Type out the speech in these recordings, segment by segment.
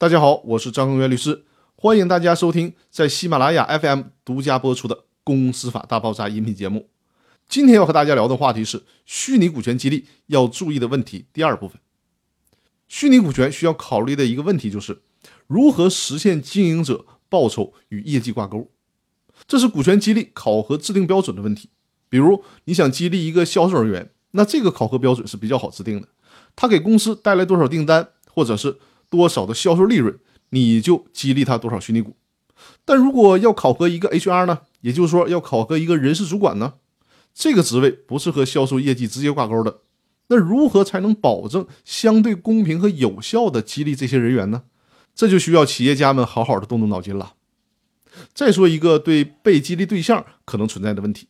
大家好，我是张根源律师，欢迎大家收听在喜马拉雅 FM 独家播出的《公司法大爆炸》音频节目。今天要和大家聊的话题是虚拟股权激励要注意的问题。第二部分，虚拟股权需要考虑的一个问题就是如何实现经营者报酬与业绩挂钩，这是股权激励考核制定标准的问题。比如，你想激励一个销售人员，那这个考核标准是比较好制定的，他给公司带来多少订单，或者是。多少的销售利润，你就激励他多少虚拟股。但如果要考核一个 HR 呢？也就是说要考核一个人事主管呢？这个职位不是和销售业绩直接挂钩的。那如何才能保证相对公平和有效的激励这些人员呢？这就需要企业家们好好的动动脑筋了。再说一个对被激励对象可能存在的问题：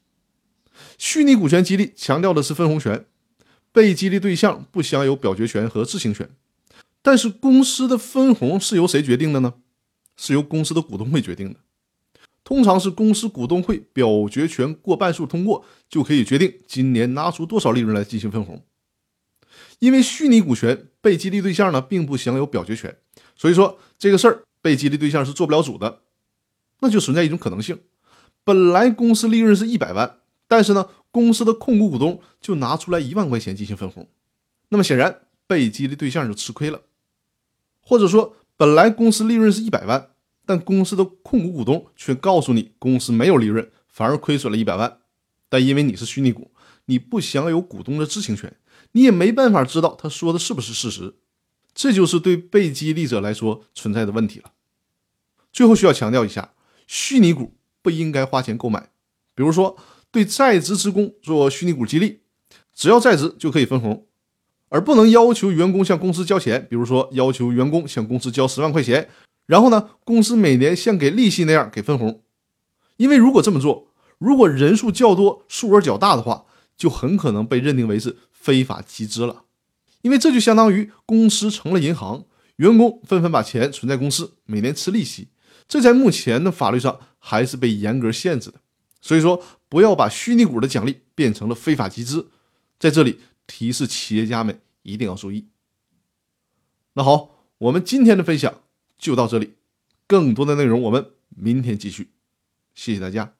虚拟股权激励强调的是分红权，被激励对象不享有表决权和知情权。但是公司的分红是由谁决定的呢？是由公司的股东会决定的。通常是公司股东会表决权过半数通过，就可以决定今年拿出多少利润来进行分红。因为虚拟股权被激励对象呢并不享有表决权，所以说这个事儿被激励对象是做不了主的。那就存在一种可能性：本来公司利润是一百万，但是呢公司的控股股东就拿出来一万块钱进行分红，那么显然被激励对象就吃亏了。或者说，本来公司利润是一百万，但公司的控股股东却告诉你公司没有利润，反而亏损了一百万。但因为你是虚拟股，你不享有股东的知情权，你也没办法知道他说的是不是事实。这就是对被激励者来说存在的问题了。最后需要强调一下，虚拟股不应该花钱购买。比如说，对在职职工做虚拟股激励，只要在职就可以分红。而不能要求员工向公司交钱，比如说要求员工向公司交十万块钱，然后呢，公司每年像给利息那样给分红。因为如果这么做，如果人数较多、数额较大的话，就很可能被认定为是非法集资了。因为这就相当于公司成了银行，员工纷纷把钱存在公司，每年吃利息，这在目前的法律上还是被严格限制的。所以说，不要把虚拟股的奖励变成了非法集资。在这里。提示企业家们一定要注意。那好，我们今天的分享就到这里，更多的内容我们明天继续。谢谢大家。